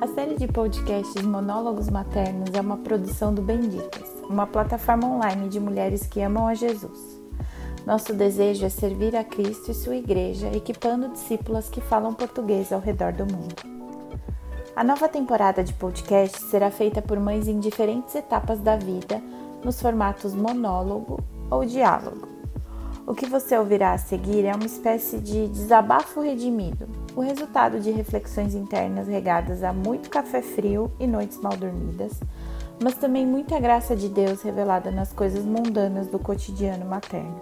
A série de podcasts Monólogos Maternos é uma produção do Benditas, uma plataforma online de mulheres que amam a Jesus. Nosso desejo é servir a Cristo e sua igreja, equipando discípulas que falam português ao redor do mundo. A nova temporada de podcast será feita por mães em diferentes etapas da vida, nos formatos monólogo ou diálogo. O que você ouvirá a seguir é uma espécie de desabafo redimido, o resultado de reflexões internas regadas a muito café frio e noites mal dormidas, mas também muita graça de Deus revelada nas coisas mundanas do cotidiano materno.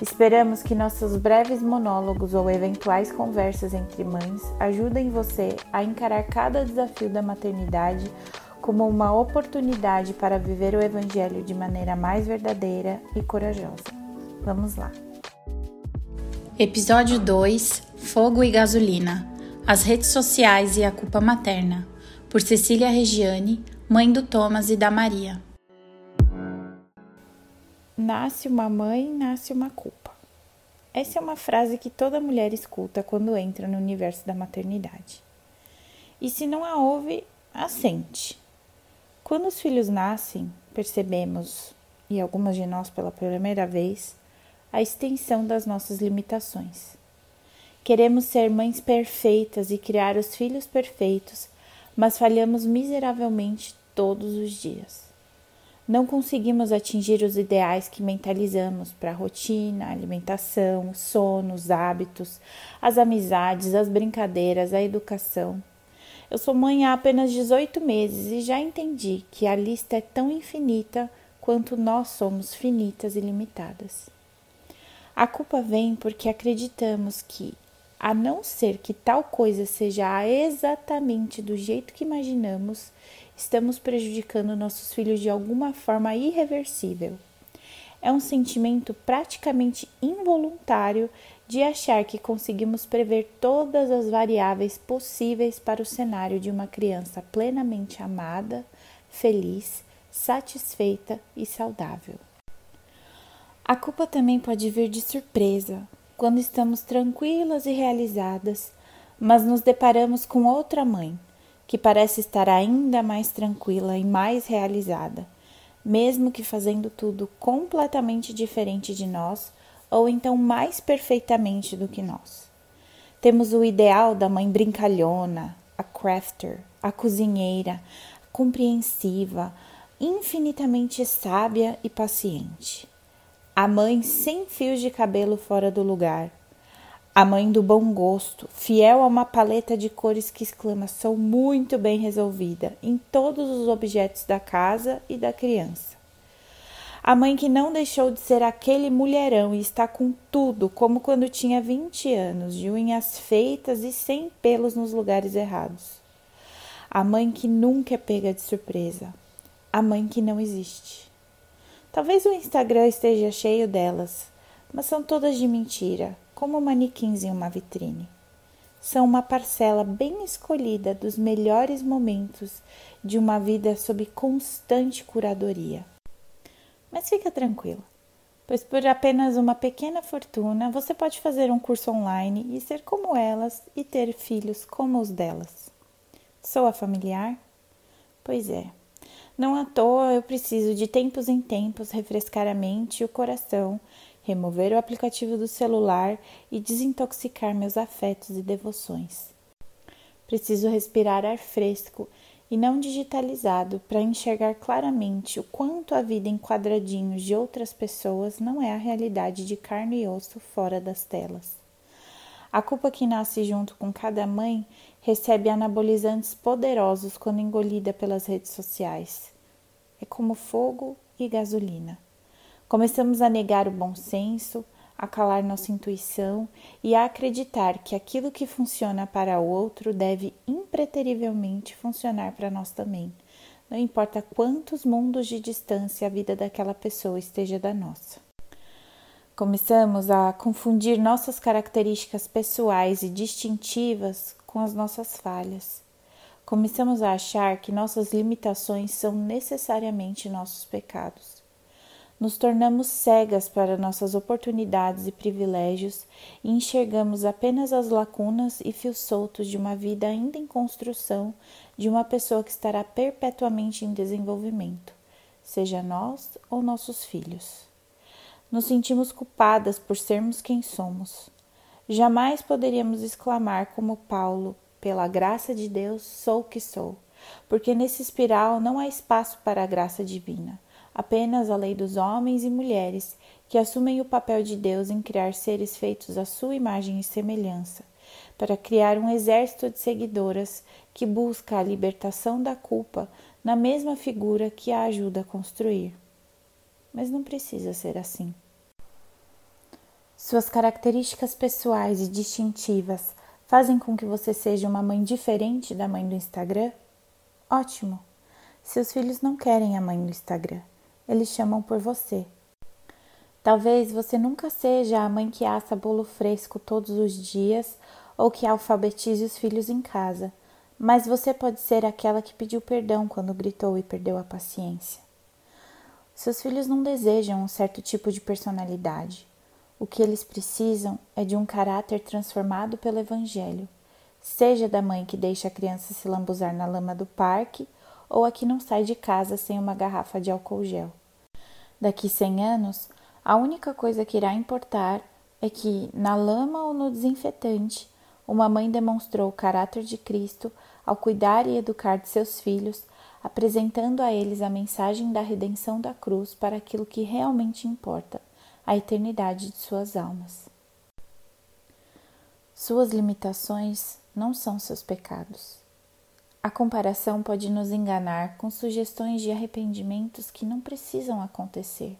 Esperamos que nossos breves monólogos ou eventuais conversas entre mães ajudem você a encarar cada desafio da maternidade como uma oportunidade para viver o Evangelho de maneira mais verdadeira e corajosa. Vamos lá! Episódio 2 Fogo e Gasolina As redes sociais e a culpa materna, por Cecília Regiane, mãe do Thomas e da Maria. Nasce uma mãe, nasce uma culpa. Essa é uma frase que toda mulher escuta quando entra no universo da maternidade. E se não a ouve, a sente. Quando os filhos nascem, percebemos, e algumas de nós pela primeira vez, a extensão das nossas limitações. Queremos ser mães perfeitas e criar os filhos perfeitos, mas falhamos miseravelmente todos os dias não conseguimos atingir os ideais que mentalizamos para a rotina, alimentação, sono, os hábitos, as amizades, as brincadeiras, a educação. Eu sou mãe há apenas 18 meses e já entendi que a lista é tão infinita quanto nós somos finitas e limitadas. A culpa vem porque acreditamos que, a não ser que tal coisa seja exatamente do jeito que imaginamos, estamos prejudicando nossos filhos de alguma forma irreversível. É um sentimento praticamente involuntário de achar que conseguimos prever todas as variáveis possíveis para o cenário de uma criança plenamente amada, feliz, satisfeita e saudável. A culpa também pode vir de surpresa, quando estamos tranquilas e realizadas, mas nos deparamos com outra mãe, que parece estar ainda mais tranquila e mais realizada, mesmo que fazendo tudo completamente diferente de nós ou então mais perfeitamente do que nós. Temos o ideal da mãe brincalhona, a crafter, a cozinheira, compreensiva, infinitamente sábia e paciente. A mãe sem fios de cabelo fora do lugar, a mãe do bom gosto, fiel a uma paleta de cores que exclamação muito bem resolvida em todos os objetos da casa e da criança. A mãe que não deixou de ser aquele mulherão e está com tudo, como quando tinha 20 anos, de unhas feitas e sem pelos nos lugares errados. A mãe que nunca é pega de surpresa. A mãe que não existe. Talvez o Instagram esteja cheio delas, mas são todas de mentira como manequins em uma vitrine. São uma parcela bem escolhida dos melhores momentos de uma vida sob constante curadoria. Mas fica tranquila, pois por apenas uma pequena fortuna você pode fazer um curso online e ser como elas e ter filhos como os delas. Sou a familiar? Pois é. Não à toa eu preciso de tempos em tempos refrescar a mente e o coração remover o aplicativo do celular e desintoxicar meus afetos e devoções. Preciso respirar ar fresco e não digitalizado para enxergar claramente o quanto a vida em quadradinhos de outras pessoas não é a realidade de carne e osso fora das telas. A culpa que nasce junto com cada mãe recebe anabolizantes poderosos quando engolida pelas redes sociais. É como fogo e gasolina. Começamos a negar o bom senso, a calar nossa intuição e a acreditar que aquilo que funciona para o outro deve impreterivelmente funcionar para nós também. Não importa quantos mundos de distância a vida daquela pessoa esteja da nossa. Começamos a confundir nossas características pessoais e distintivas com as nossas falhas. Começamos a achar que nossas limitações são necessariamente nossos pecados. nos tornamos cegas para nossas oportunidades e privilégios e enxergamos apenas as lacunas e fios soltos de uma vida ainda em construção de uma pessoa que estará perpetuamente em desenvolvimento, seja nós ou nossos filhos. Nos sentimos culpadas por sermos quem somos. Jamais poderíamos exclamar como Paulo, pela graça de Deus, sou o que sou, porque nesse espiral não há espaço para a graça divina apenas a lei dos homens e mulheres que assumem o papel de Deus em criar seres feitos à sua imagem e semelhança, para criar um exército de seguidoras que busca a libertação da culpa na mesma figura que a ajuda a construir. Mas não precisa ser assim. Suas características pessoais e distintivas fazem com que você seja uma mãe diferente da mãe do Instagram? Ótimo! Seus filhos não querem a mãe do Instagram eles chamam por você. Talvez você nunca seja a mãe que assa bolo fresco todos os dias ou que alfabetize os filhos em casa, mas você pode ser aquela que pediu perdão quando gritou e perdeu a paciência. Seus filhos não desejam um certo tipo de personalidade. O que eles precisam é de um caráter transformado pelo Evangelho, seja da mãe que deixa a criança se lambuzar na lama do parque ou a que não sai de casa sem uma garrafa de álcool gel. Daqui 100 anos, a única coisa que irá importar é que, na lama ou no desinfetante, uma mãe demonstrou o caráter de Cristo ao cuidar e educar de seus filhos, apresentando a eles a mensagem da redenção da cruz para aquilo que realmente importa, a eternidade de suas almas. Suas limitações não são seus pecados. A comparação pode nos enganar com sugestões de arrependimentos que não precisam acontecer.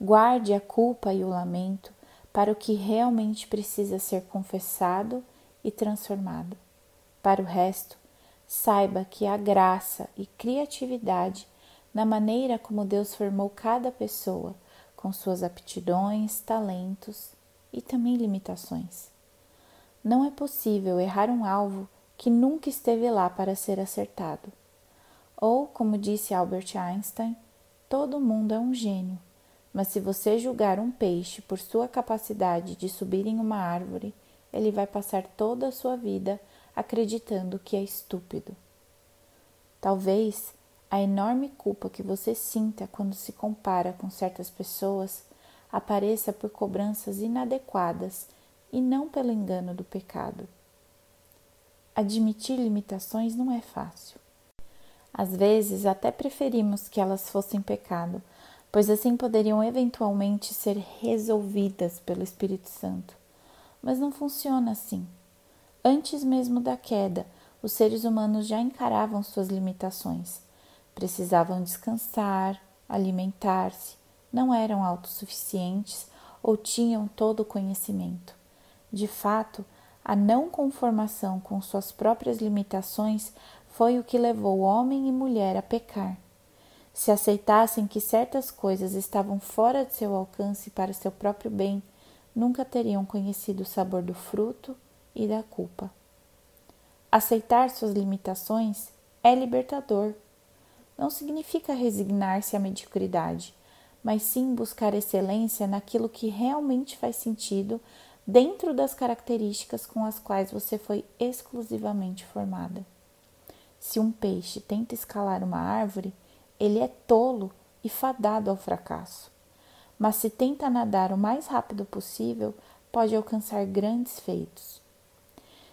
Guarde a culpa e o lamento para o que realmente precisa ser confessado e transformado. Para o resto, saiba que há graça e criatividade na maneira como Deus formou cada pessoa, com suas aptidões, talentos e também limitações. Não é possível errar um alvo que nunca esteve lá para ser acertado. Ou, como disse Albert Einstein, todo mundo é um gênio, mas se você julgar um peixe por sua capacidade de subir em uma árvore, ele vai passar toda a sua vida acreditando que é estúpido. Talvez a enorme culpa que você sinta quando se compara com certas pessoas apareça por cobranças inadequadas e não pelo engano do pecado. Admitir limitações não é fácil. Às vezes, até preferimos que elas fossem pecado, pois assim poderiam eventualmente ser resolvidas pelo Espírito Santo. Mas não funciona assim. Antes mesmo da queda, os seres humanos já encaravam suas limitações. Precisavam descansar, alimentar-se, não eram autossuficientes ou tinham todo o conhecimento. De fato, a não conformação com suas próprias limitações foi o que levou homem e mulher a pecar. Se aceitassem que certas coisas estavam fora de seu alcance para seu próprio bem, nunca teriam conhecido o sabor do fruto e da culpa. Aceitar suas limitações é libertador. Não significa resignar-se à mediocridade, mas sim buscar excelência naquilo que realmente faz sentido dentro das características com as quais você foi exclusivamente formada. Se um peixe tenta escalar uma árvore, ele é tolo e fadado ao fracasso. Mas se tenta nadar o mais rápido possível, pode alcançar grandes feitos.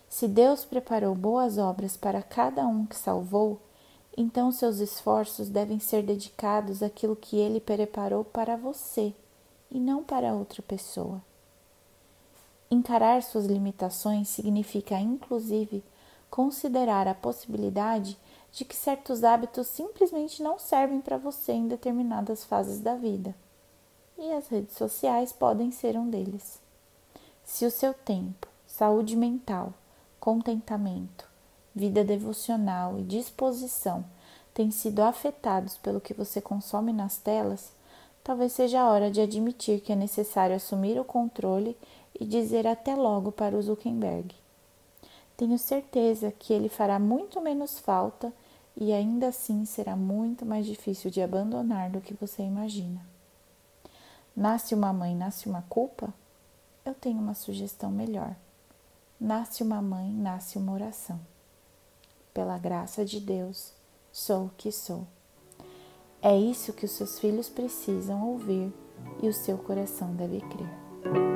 Se Deus preparou boas obras para cada um que salvou, então seus esforços devem ser dedicados àquilo que ele preparou para você e não para outra pessoa. Encarar suas limitações significa, inclusive, considerar a possibilidade de que certos hábitos simplesmente não servem para você em determinadas fases da vida. E as redes sociais podem ser um deles. Se o seu tempo, saúde mental, contentamento, vida devocional e disposição têm sido afetados pelo que você consome nas telas, talvez seja a hora de admitir que é necessário assumir o controle e dizer até logo para o Zuckerberg. Tenho certeza que ele fará muito menos falta e ainda assim será muito mais difícil de abandonar do que você imagina. Nasce uma mãe, nasce uma culpa? Eu tenho uma sugestão melhor. Nasce uma mãe, nasce uma oração. Pela graça de Deus, sou o que sou. É isso que os seus filhos precisam ouvir e o seu coração deve crer.